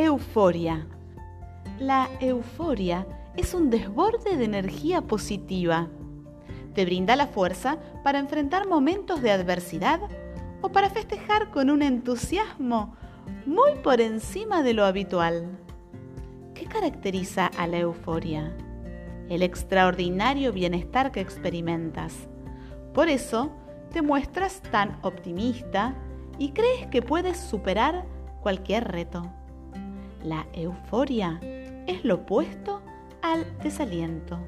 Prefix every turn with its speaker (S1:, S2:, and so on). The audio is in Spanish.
S1: Euforia. La euforia es un desborde de energía positiva. Te brinda la fuerza para enfrentar momentos de adversidad o para festejar con un entusiasmo muy por encima de lo habitual. ¿Qué caracteriza a la euforia? El extraordinario bienestar que experimentas. Por eso te muestras tan optimista y crees que puedes superar cualquier reto. La euforia es lo opuesto al desaliento.